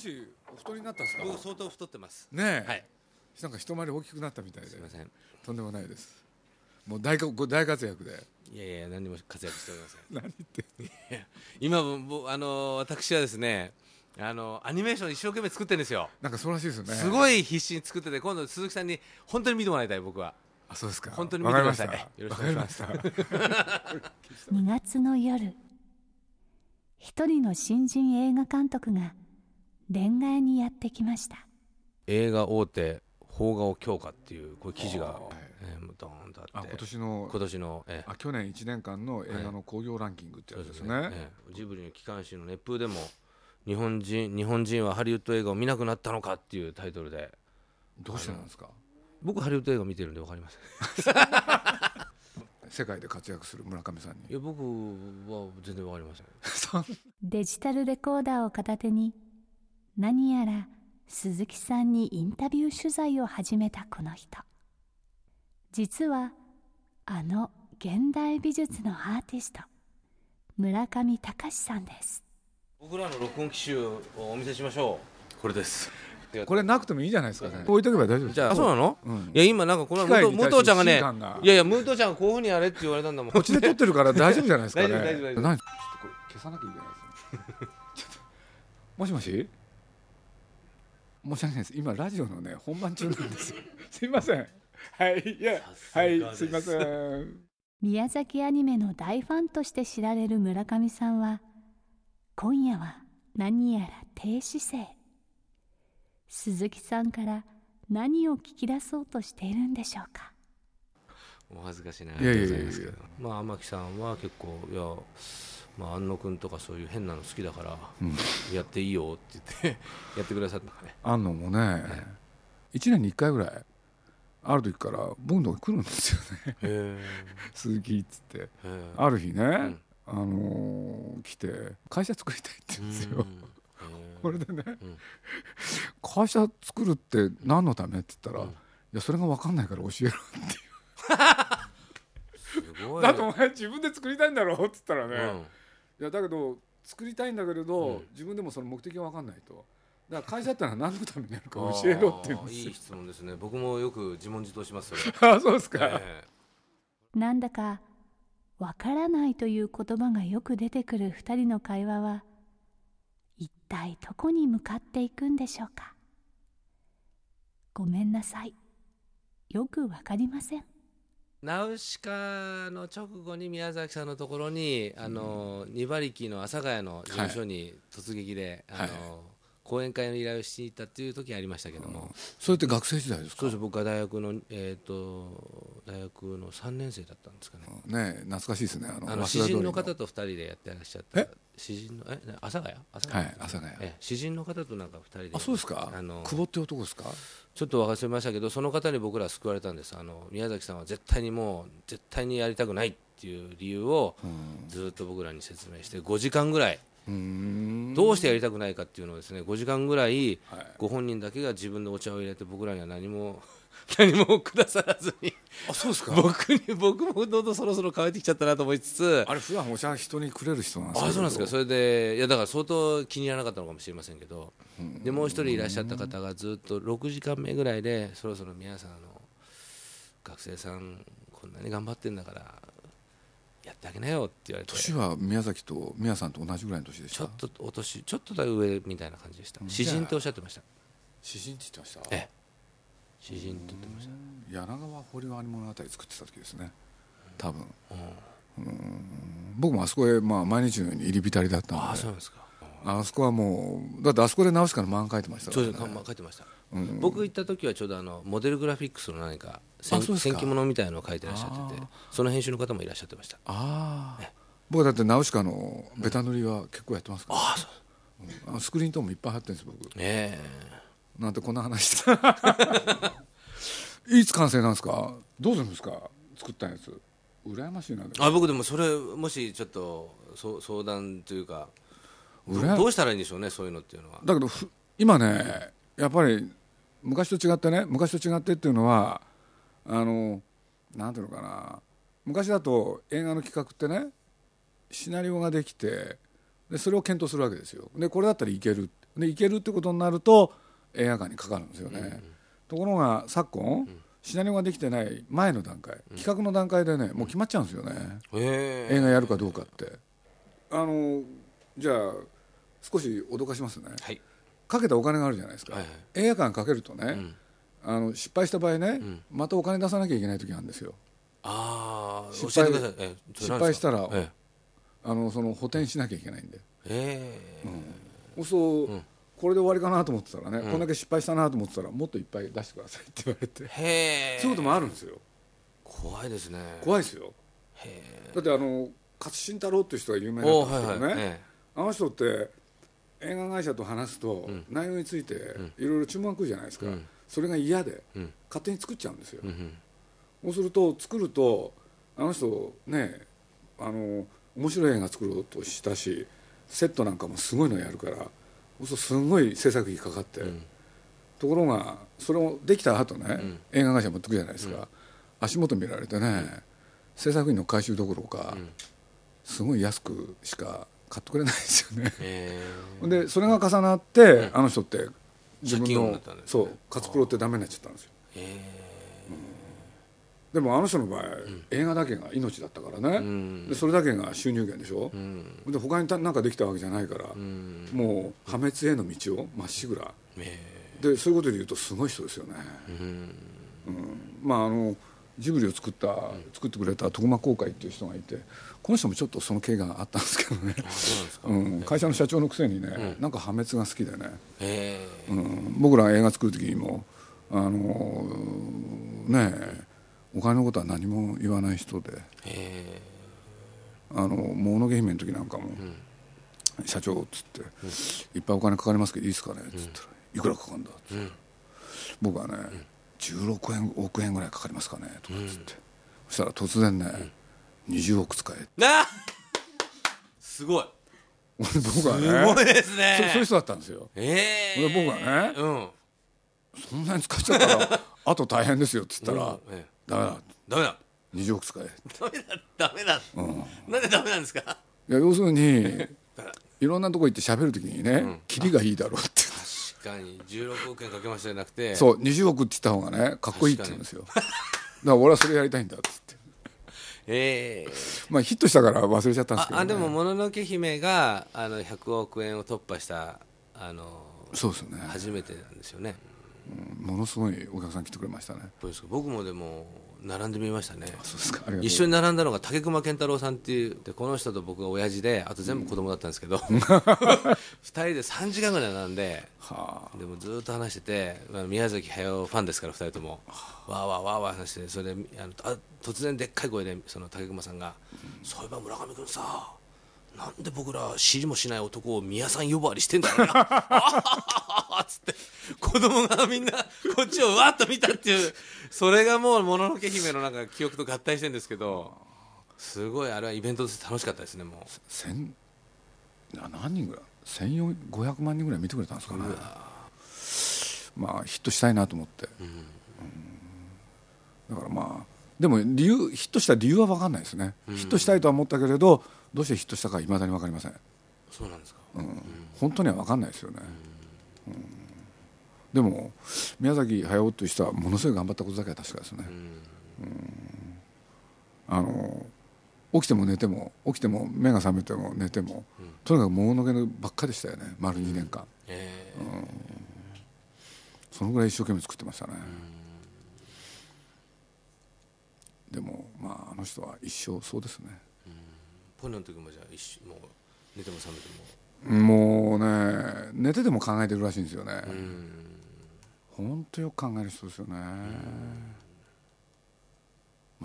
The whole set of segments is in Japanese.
しお太りになったんですか？僕相当太ってます。ねえ、はい。なんか一回り大きくなったみたいで。すいません。とんでもないです。もう大かご大活躍で。いやいや何も活躍しておりません。何言って今もあの私はですねあのアニメーション一生懸命作ってるんですよ。なんかそうらしいですよね。すごい必死に作ってて今度鈴木さんに本当に見てもらいたい僕は。あそうですか。本当に見てください。よろしくお願いします。わかりした。2月の夜一人の新人映画監督が恋愛にやってきました。映画大手邦画を強化っていうこういう記事があー、えードーンとあって。あ今年の今年の、えー。あ去年1年間の映画の興行ランキングってやつですね,、ええジブリの機関誌の熱風でも日本人日本人はハリウッド映画を見なくなったのかっていうタイトルで。どうしてなんですか？僕ハリウッド映画見てるんで分かります 世界で活躍する村上さんに。いや僕は全然分かりません。デジタルレコーダーを片手に何やら鈴木さんにインタビュー取材を始めたこの人。実はあの現代美術のアーティスト村上隆さんです。僕らの録音機種をお見せしましょう。これです。これなくてもいいじゃないですかね置いとけば大丈夫ですじゃああそうなの、う。ん。いや今なんかこの武藤ちゃんがねいやいや武藤ちゃんがこういうふうにやれって言われたんだもん。こっちで撮ってるから大丈夫じゃないですかね。大丈夫大丈夫。大丈夫何？ちょっとこれ消さなきゃいけないですね。ちょっともしもし？申し訳ないです。今ラジオのね本番中なんですよ。すいません。はい。いやはい。です。すいません。宮崎アニメの大ファンとして知られる村上さんは今夜は何やら低姿勢。鈴木さんから何を聞き出そうとしているんでしょうか。お恥ずかしいなありがとうございますけど。まあ天木さんは結構いやまあ安野君とかそういう変なの好きだから、うん。やっていいよって言って やってくださったね。あんのもね1年に1回ぐらいある時から僕のとこ来るんですよね。へ 鈴木っつって。え。ある日ね、ん。あのー来て会社作りたいって言うんですよ、これでね、うん。会社作るって何のためって言ったら、うん。いやそれが分かんないから教えろっていだってお前自分で作りたいんだろって言ったらね、うんいやだけど作りたいんだけれど、うん。自分でもその目的が分かんないと。だから会社ってのは何のためにやるか 教えろっていですよい質問ですね。僕もよく自問自答します あそうですか、えなんだかわからないという言葉がよく出てくる二人の会話は一体どこに向かっていくんでしょうか。ごめんなさい。よくわかりませんナウシカの直後に宮崎さんのところにあの二馬力の阿佐ヶ谷の事務所に突撃で、あの講演会の依頼をしに行ったっていう時ありましたけども、それって学生時代ですか？そうです。僕は大学のえっ、と大学の3年生だったんですかね、ねえ懐かしいですね。あのあの詩人の方と2人でやってらっしゃった。え？詩人のえ阿佐ヶ谷？阿佐ヶ谷？はい阿佐ヶ谷。ええ。詩人の方となんか2人で。あそうですか？あの久保って男ですか？ちょっと忘れましたけどその方に僕ら救われたんです。あの宮崎さんは絶対にもう絶対にやりたくないっていう理由をずっと僕らに説明して5時間ぐらいうん。どうしてやりたくないかっていうのをですね5時間ぐらいはい。ご本人だけが自分でお茶を入れて僕らには何も 何もくださらずに。あそうですか？僕に僕もどんどんそろそろ乾いてきちゃったなと思いつつ。あれ普段お茶人にくれる人なんですあそうなんですか？それれでいやだから相当気に入らなかったのかもしれませんけど。でもう一人いらっしゃった方がずっと6時間目ぐらいでそろそろ皆さんあの学生さんこんなに頑張ってんだからやってあげなよって言われて。年は宮崎と宮さんと同じぐらいの年でした？ちょっとお年ちょっとだけ上みたいな感じでした。詩人っておっしゃってました。詩人って言ってました？ええ詩人って言ってました。柳川堀割物語作ってた時ですね。多分。うん。僕もあそこへ、まあ、毎日のように入り浸りだったあので。あそうですか。あそこはもうだってあそこで直しから漫画描いてましたから、ね。そうです、まあ書いてました、うん。僕行った時はちょうどあのモデルグラフィックスの何か戦記物みたいなのを書いてらっしゃっててその編集の方もいらっしゃってました。ああ僕だってナウシカのベタ塗りは結構やってますから、ああそう。あのスクリーントーンもいっぱい貼ってるんです僕。えなんてこんな話して。いつ完成なんですか？どうするんですか？作ったやつ。羨ましいな。あ僕でもそれもしちょっとそう相談というかどうしたらいいんでしょうねそういうのっていうのは。だけどふ今ねやっぱり昔と違ってね昔と違ってっていうのはあのなんていうのかな。昔だと映画の企画ってねシナリオができてでそれを検討するわけですよ。でこれだったらいける。でいけるってことになると映画館にかかるんですよね、ところが昨今、シナリオができてない前の段階企画の段階でねもう決まっちゃうんですよね、ええ映画やるかどうかって。あのじゃあ少し脅かしますね。はい。かけたお金があるじゃないですか、はいはい。映画館かけるとね、ん。あの失敗した場合ね、ん。またお金出さなきゃいけない時があるんですよ。ああ失敗失敗したら、えあのその補填しなきゃいけないんで。えええそう、うんこれで終わりかなと思ってたらね、こんだけ失敗したなと思ってたらもっといっぱい出してくださいって言われて、へえそういうこともあるんですよ。怖いですね怖いですよ。へだってあの勝新太郎っていう人が有名えおだったんですけどね、えあの人って映画会社と話すと、ん。内容についていろいろ注文が来るじゃないですか、うん。それが嫌で、うん。勝手に作っちゃうんですよ、そうすると作るとあの人ねあの面白い映画作ろうとしたしセットなんかもすごいのやるからそうすごい制作費かかって、ん。ところがそれをできた後ね、ん。映画会社持ってくじゃないですか、足元見られてね、制作費の回収どころか、ん。すごい安くしか買ってくれないですよね。え でそれが重なって、あの人って自分のそうカツプロってダメになっちゃったんですよ。えでもあの人の場合、映画だけが命だったからね、ん。でそれだけが収入源でしょ。え、うん。で他に何かできたわけじゃないから、うん。もう破滅への道をまっしぐら。え。でそういうことで言うとすごい人ですよね、えうん。まああのジブリを作った、作ってくれた徳間公会っていう人がいてこの人もちょっとその経があったんですけどね、うなん会社の社長のくせにね、なんか破滅が好きでね、僕らが映画作る時にもあのねえお金のことは何も言わない人でえあのもののけ姫の時なんかも、社長っつって、いっぱいお金かかりますけどいいですかねっつったら、いくらかかるんだっつって、僕はね、16円億円ぐらいかかりますかねとかっつって、そしたら突然ね、20億使ええなあ。すごい。僕はすねごいですね。そそういう人だったんですよ。ええで僕はねうん。そんなに使っちゃったらあと大変ですよっつったら、うんええ。ダメだ。ダメだ。20億使え。ダメだ。ダメだ、なんでダメなんですか？いや要するにいろんなとこ行って喋る時にね、キリがいいだろうって。確かに。16億円かけましたじゃなくて。そう20億って言った方がねかっこいいって言うんですよ。だから俺はそれやりたいんだっつって。ええ。まあヒットしたから忘れちゃったんですけど、ね、ああでも「もののけ姫が」あの100億円を突破したあのそうですよね。初めてなんですよねものすごいお客さん来てくれましたね。そうですか。僕もでも並んでみましたね。一緒に並んだのが竹熊健太郎さんっていうでこの人と僕が親父であと全部子供だったんですけど、2人で3時間ぐらい並んではでもずっと話してて宮崎駿ファンですから2人とも。わーわーわーわー話してそれであのあ突然でっかい声でその竹熊さんが「そういえば村上君さなんで僕ら知りもしない男を宮さん呼ばわりしてんだろうな」あ っつって子供がみんなこっちをわっと見たっていう。それがもう「もののけ姫」のなんか記憶と合体してるんですけどすごいあれはイベントとして楽しかったですねもう。何人ぐらい？1500万人ぐらい見てくれたんですかね。まあヒットしたいなと思って、うん。だからまあでも理由ヒットした理由は分かんないですね、ヒットしたいとは思ったけれどどうしてヒットしたかいまだに分かりません、そうなんですか？うん。本当には分かんないですよね、うん。でも宮崎駿という人はものすごい頑張ったことだけは確かですね、うん。あの起きても寝ても起きても目が覚めても寝ても、とにかくもののけばっかりでしたよね。丸2年間、えそのぐらい一生懸命作ってましたね、でもまああの人は一生そうですね。ーポニョの時もじゃあ一緒もう寝ても覚めても。もうね寝てても考えてるらしいんですよね、うん。本当よく考える人ですよね、ま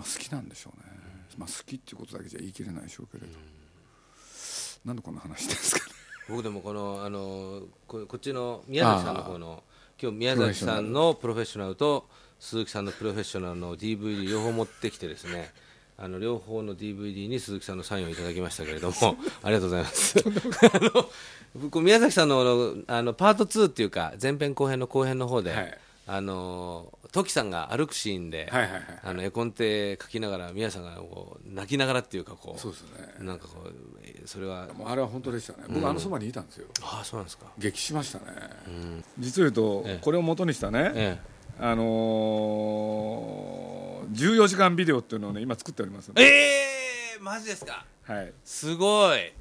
あ、好きなんでしょうね、まあ、好きっていうことだけじゃ言い切れないでしょうけれど、なんでこんな話ですかね僕でもこのあのここっちの宮崎さんの方の今日宮崎さんのプロフェッショナルと鈴木さんのプロフェッショナルの DVD 両方持ってきてですねあの両方の DVD に鈴木さんのサインをいただきましたけれども ありがとうございます。あの僕宮崎さんのあのあのパート2っていうか前編後編の後編の方で、はい。あの時さんが歩くシーンで、あの絵コンテ書きながら宮さんがこう泣きながらっていうかこうそうですね。なんかこうえそれはあれは本当でしたね。僕あのそばにいたんですよ、ああそうなんですか。激しましたね、実を言うと、ええ。これを元にしたね、えあのー、14時間ビデオっていうのをね今作っておりますんえで、えー、マジですか。はい、すごい。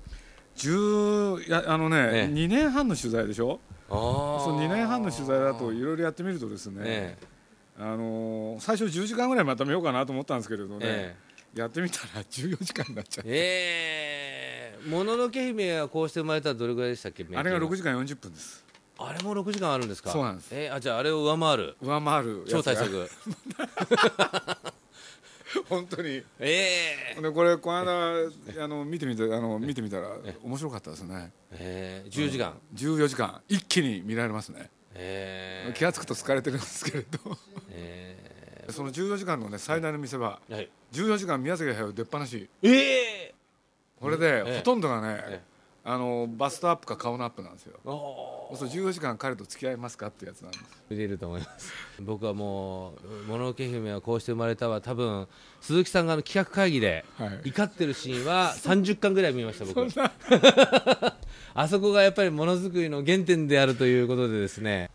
10いやあのね、ええ。2年半の取材でしょ？ああその2年半の取材だといろいろやってみるとですね、えあのー最初10時間ぐらいまとめようかなと思ったんですけれどね、えやってみたら14時間になっちゃって、ええ。もののけ姫はこうして生まれたらどれぐらいでしたっけあれが6時時間40分です。あれも6時間あるんですか？そうなんです。えーあじゃああれを上回る。上回る。超大やつが作。本当に。ええ。でこれこの間あの見てみてあの見てみたら面白かったですね。ええ。10時間。14時間。一気に見られますねええ気が付くと疲れてるんですけれど。えその14時間のね最大の見せ場。えはい。14時間宮崎駿出っ放し。ええこれでええほとんどがね、えあのバストアップか顔のアップなんですよ。そうすると14時間彼と付き合いますかってやつなんです。見れると思います。僕はもう「もののけ姫はこうして生まれた」は多分鈴木さんがあの企画会議ではい。怒ってるシーンは 30巻ぐらい見ました僕。あそこがやっぱりものづくりの原点であるということでですね。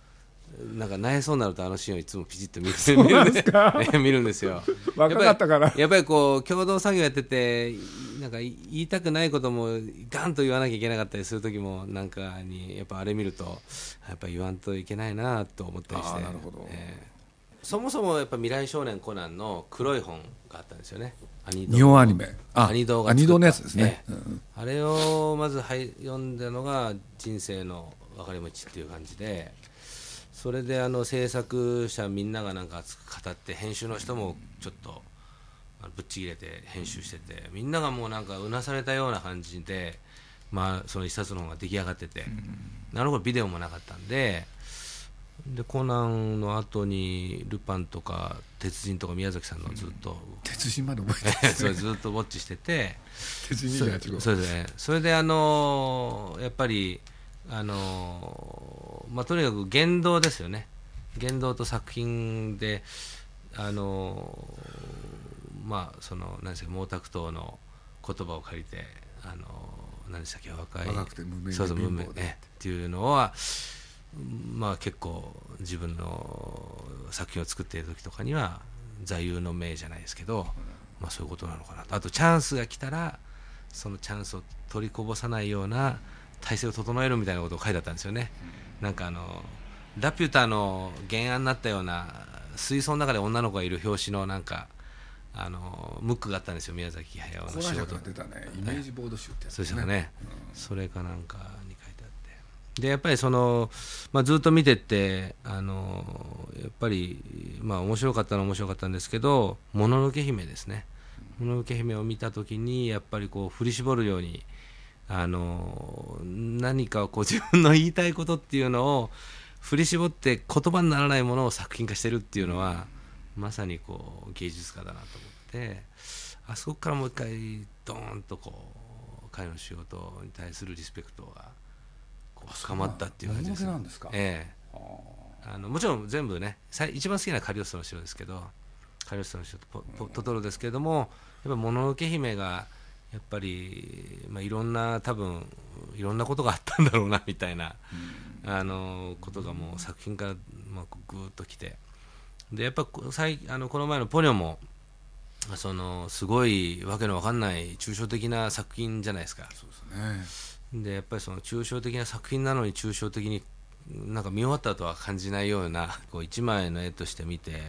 なんか泣えそうになるとあのシーンをいつもピチッと見る見るんですか？見るんですよ。若かったから。やっぱりやっぱりこう共同作業やっててなんか言いたくないこともガンと言わなきゃいけなかったりする時もなんかにやっぱあれ見るとやっぱ言わんといけないなと思ったりしてなるほどええそもそもやっぱ未来少年コナンの黒い本があったんですよね日本アニメアニドアニドのやつですね、ええうんあれをまず読んだのが人生の分かれ道っていう感じでそれであの制作者みんながなんか熱く語って編集の人もちょっとぶっちぎれて編集しててみんながもうなんかうなされたような感じで、まあ、その一冊の本が出来上がってて、なるほどビデオもなかったんででコナンの後にルパンとか鉄人とか宮崎さんのずっと、鉄人まで覚えてる。それずっとウォッチしてて。鉄人28号そうですね。それであのーやっぱりあのーまあとにかく言動ですよね。言動と作品であのーまあその何ですか毛沢東の言葉を借りてあのー何でしたっけ若い若くて無名でそうそう無名ねっていうのはまあ結構自分の作品を作っている時とかには座右の銘じゃないですけど、まあそういうことなのかなと。あとチャンスが来たらそのチャンスを取りこぼさないような体制を整えるみたいなことを書いてあったんですよね、なんかあのラピュタの原案になったような水槽の中で女の子がいる表紙のなんかあのムックがあったんですよ宮崎駿コの仕事。ね。イメージボード集ってやつそうですよね、それかなんかに書いてあって。でやっぱりその、まあ、ずっと見てってあのやっぱり、まあ、面白かったのは面白かったんですけど「もののけ姫」ですね「もののけ姫」を見た時にやっぱりこう振り絞るようにあの何かこう自分の言いたいことっていうのを振り絞って言葉にならないものを作品化してるっていうのは、まさにこう芸術家だなと思ってあそこからもう一回ドーンとこう彼の仕事に対するリスペクトがこう深まったっていう感じですもののけなんですか？ええ。あのもちろん全部ねさい一番好きなカリオストロの城ですけどカリオストロの城とポポトトロですけれどもやっぱもののけ姫がやっぱり、まあ、いろんな多分いろんなことがあったんだろうなみたいな、あのことがもう作品から、まあ、ぐーっときてでやっぱこ最あのこの前のポニョもそのすごいわけのわかんない抽象的な作品じゃないですか。そうですね。でやっぱりその抽象的な作品なのに抽象的になんか見終わったとは感じないようなこう一枚の絵として見て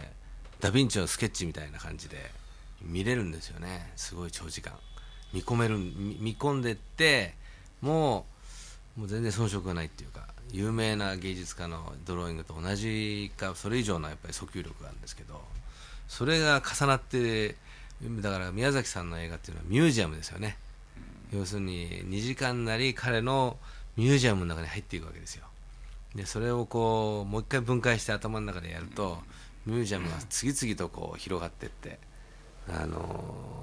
ダ・ヴィンチのスケッチみたいな感じで見れるんですよね。すごい長時間。見込める見見込んでってもうもう全然遜色がないっていうか有名な芸術家のドローイングと同じかそれ以上のやっぱり訴求力があるんですけどそれが重なってだから宮崎さんの映画っていうのはミュージアムですよね、要するに2時間なり彼のミュージアムの中に入っていくわけですよ。でそれをこうもう一回分解して頭の中でやるとミュージアムが次々とこう広がっていってあの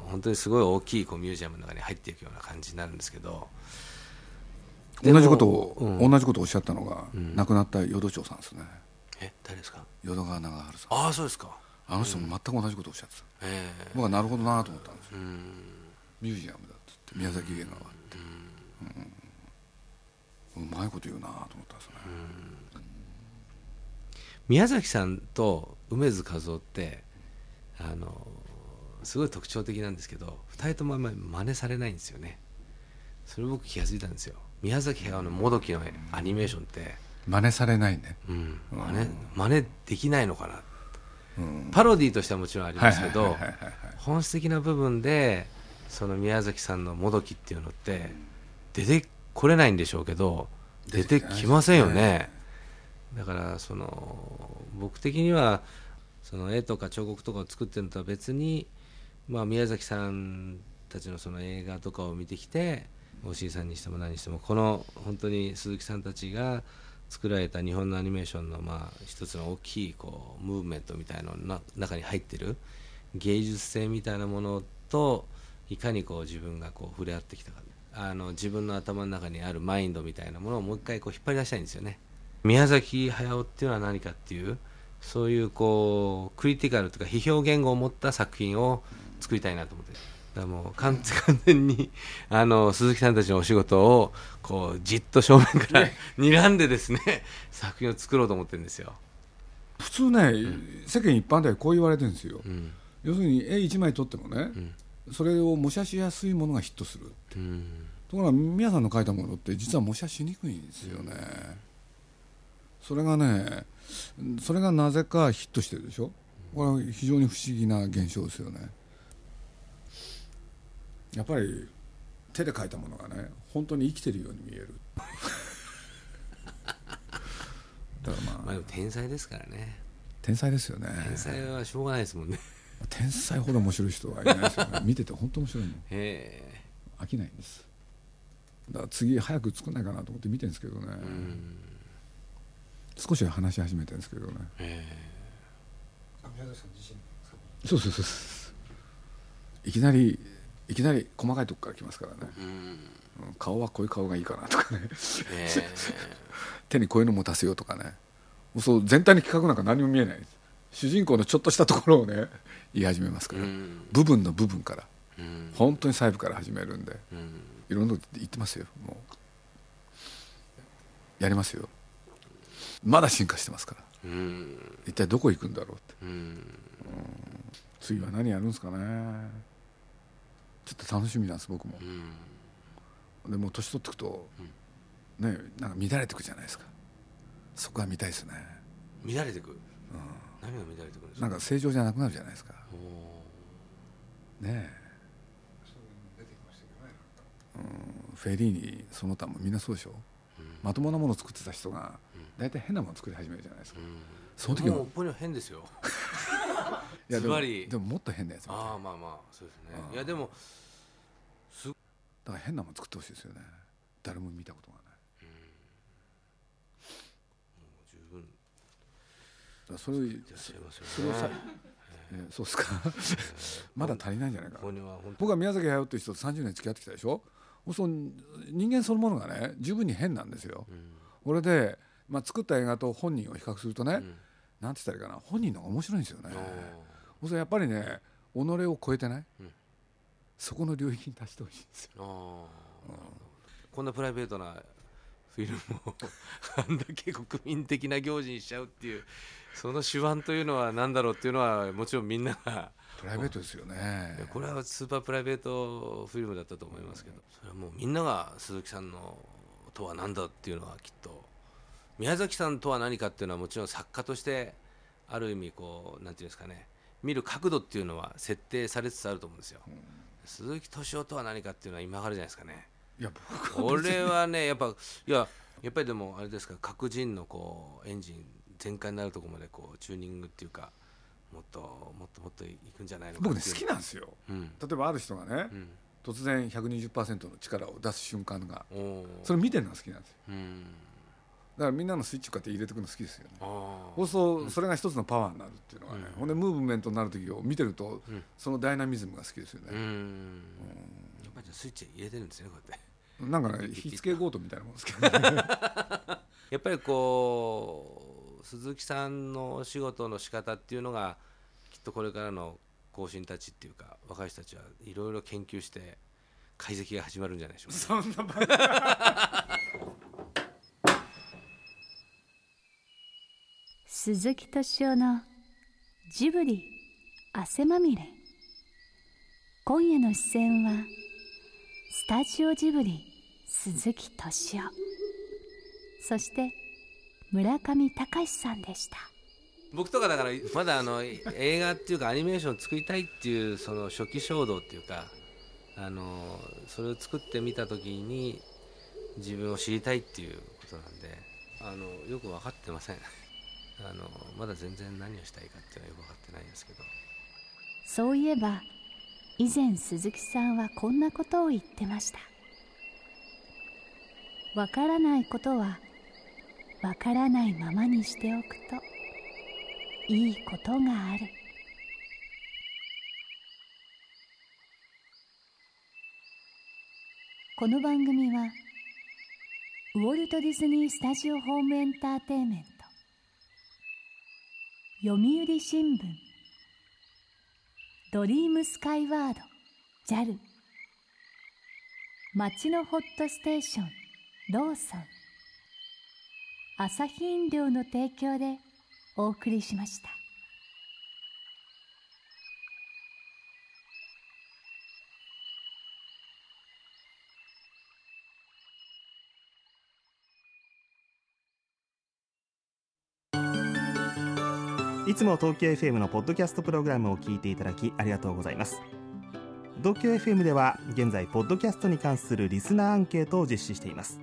本当にすごい大きいこうミュージアムの中に入っていくような感じになるんですけど同じことを、うん。同じことをおっしゃったのが、ん。亡くなった淀町さんですね。え誰ですか？淀川長春さん。ああそうですか。あの人も全く同じことをおっしゃってた、ええ。僕はなるほどなと思ったんですよ。うん。ミュージアムだって言って宮崎映画はって、うん。うまいこと言うなと思ったんですよね、宮崎さんと梅津和夫ってあのすごい特徴的なんですけど2人ともあんまり真似されないんですよね。それ僕気が付いたんですよ宮崎駿のもどきのアニメーションって、真似されないね。うん、真似真似できないのかな。うん。パロディーとしてはもちろんありますけど本質的な部分でその宮崎さんのもどきっていうのって出てこれないんでしょうけど出てきませんよね。だからその僕的にはその絵とか彫刻とかを作ってるのとは別に、まあ、宮崎さんたちのその映画とかを見てきて大井さんにしても何にしてもこの本当に鈴木さんたちが作られた日本のアニメーションのまあ一つの大きいこうムーブメントみたいなのの中に入ってる芸術性みたいなものといかにこう自分がこう触れ合ってきたかあの自分の頭の中にあるマインドみたいなものをもう一回こう引っ張り出したいんですよね。宮崎駿っていうのは何かっていうそういうこうクリティカルとか批評言語を持った作品を作りたいなと思って。もう完完全にあの鈴木さんたちのお仕事をこうじっと正面から睨んでですね作品を作ろうと思ってるんですよ、普通ね、世間一般ではこう言われてるんですよ、うん。要するに絵1枚撮ってもね、それを模写しやすいものがヒットするうん。ところが宮さんの描いたものって実は模写しにくいんですよね、それがねそれがなぜかヒットしてるでしょ。これは非常に不思議な現象ですよねやっぱり手で描いたものがね本当に生きてるように見える。だからまあ。まあでも天才ですからね。天才ですよね。天才はしょうがないですもんね。天才ほど面白い人はいないですよね。見てて本当面白いもん。へ飽きないんです。だから次早く作んないかなと思って見てるんですけどね、少しは話し始めてるんですけどね。へそうそうそうそう。いきなりいきなり細かいとこから来ますからね、えうん。うん顔はこういう顔がいいかなとかね。へ手にこういうの持たせようとかね。そう全体に企画なんか何も見えない。主人公のちょっとしたところをね言い始めますかえうら、ん。部分の部分から。うん。本当に細部から始めるんで。うん。いろんなこと言ってますよもう。やりますよ。まだ進化してますから。うん。一体どこ行くんだろうって。うん。次は何やるんですかねちょっと楽しみなんです僕も。うん。でもう年取ってくと、ねなんか乱れてくじゃないですか。そこが見たいですね。乱れてく？何が乱れてくるんですか？なんか正常じゃなくなるじゃないですか。おねえ。うんフェリーニその他もみんなそうでしょ、まともなものを作ってた人が大体変なものを作り始めるじゃないですか、ーうん。その時はもうポニョ変ですよ。いやでもズバリ。でももっと変なやつみたいああまあまあそうですね。いやでもだから変なもの作ってほしいですよね。誰も見たことがない。十分。だそれをそれをさ、えーそうですか？まだ足りないんじゃないか僕は宮崎駿っていう人と30年付き合ってきたでしょ？その人間そのものがね十分に変なんですよ、これで、まあ、作った映画と本人を比較するとね、なんて言ったらいいかな。本人の方が面白いんですよねそうするとやっぱりね己を超えてない、うん。そこの領域に達してほしいんですよ。あー。こんなプライベートなフィルムを あんだけ国民的な行事にしちゃうっていうその手腕というのは何だろうっていうのはもちろんみんながプライベートですよね。これはスーパープライベートフィルムだったと思いますけどそれはもうみんなが鈴木さんのとは何だっていうのはきっと宮崎さんとは何かっていうのはもちろん作家としてある意味こうなんていうんですかね見る角度っていうのは設定されつつあると思うんですよ、鈴木敏夫とは何かっていうのは今からじゃないですかね。いや僕は俺はねやっぱいややっぱりでもあれですか各人のこうエンジン全開になるところまでこうチューニングっていうかもっともっともっといくんじゃないのか僕ね好きなんですよ。うん。例えばある人がねうん。突然120%の力を出す瞬間がそれ見てるのが好きなんですよ。うんだからみんなのスイッチこうやって入れていくの好きですよね。あそうするとそれが一つのパワーになるっていうのがね、うん。ほんでムーブメントになる時を見てると、うんそのダイナミズムが好きですよあうね、ん。やっぱりじゃあスイッチ入れてるんですねこうやって。なんかね火付け強盗みたいなもんですけどね。やっぱりこう鈴木さんのお仕事の仕方っていうのがきっとこれからの後進たちっていうか若い人たちはいろいろ研究して解析が始まるんじゃないでしょうか。そんなバカ鈴木敏夫のジブリ汗まみれ。今夜の出演はスタジオジブリ鈴木敏夫。そして村上隆さんでした。僕とかだからまだあの映画っていうかアニメーションを作りたいっていうその初期衝動っていうかあのそれを作ってみた時に自分を知りたいっていうことなんであのよく分かってません。あのまだ全然何をしたいかっていうのはよく分かってないんですけど。そういえば以前鈴木さんはこんなことを言ってました。わからないことはわからないままにしておくといいことがある。この番組はウォルト・ディズニー・スタジオ・ホーム・エンターテインメント。読売新聞。ドリームスカイワード。JAL 町のホットステーション。ローソン。朝日飲料の提供でお送りしました。いつも東京 FM のポッドキャストプログラムを聞いていただきありがとうございます。東京 FM では現在ポッドキャストに関するリスナーアンケートを実施しています。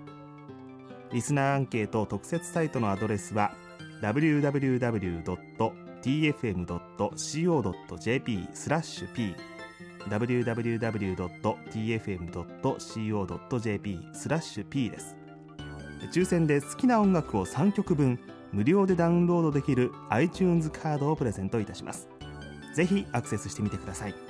リスナーアンケート特設サイトのアドレスは www.tfm.co.jp スラッシュ p www.tfm.co.jp スラッシュ p です。抽選で好きな音楽を3曲分無料でダウンロードできる iTunes カードをプレゼントいたします。ぜひアクセスしてみてください。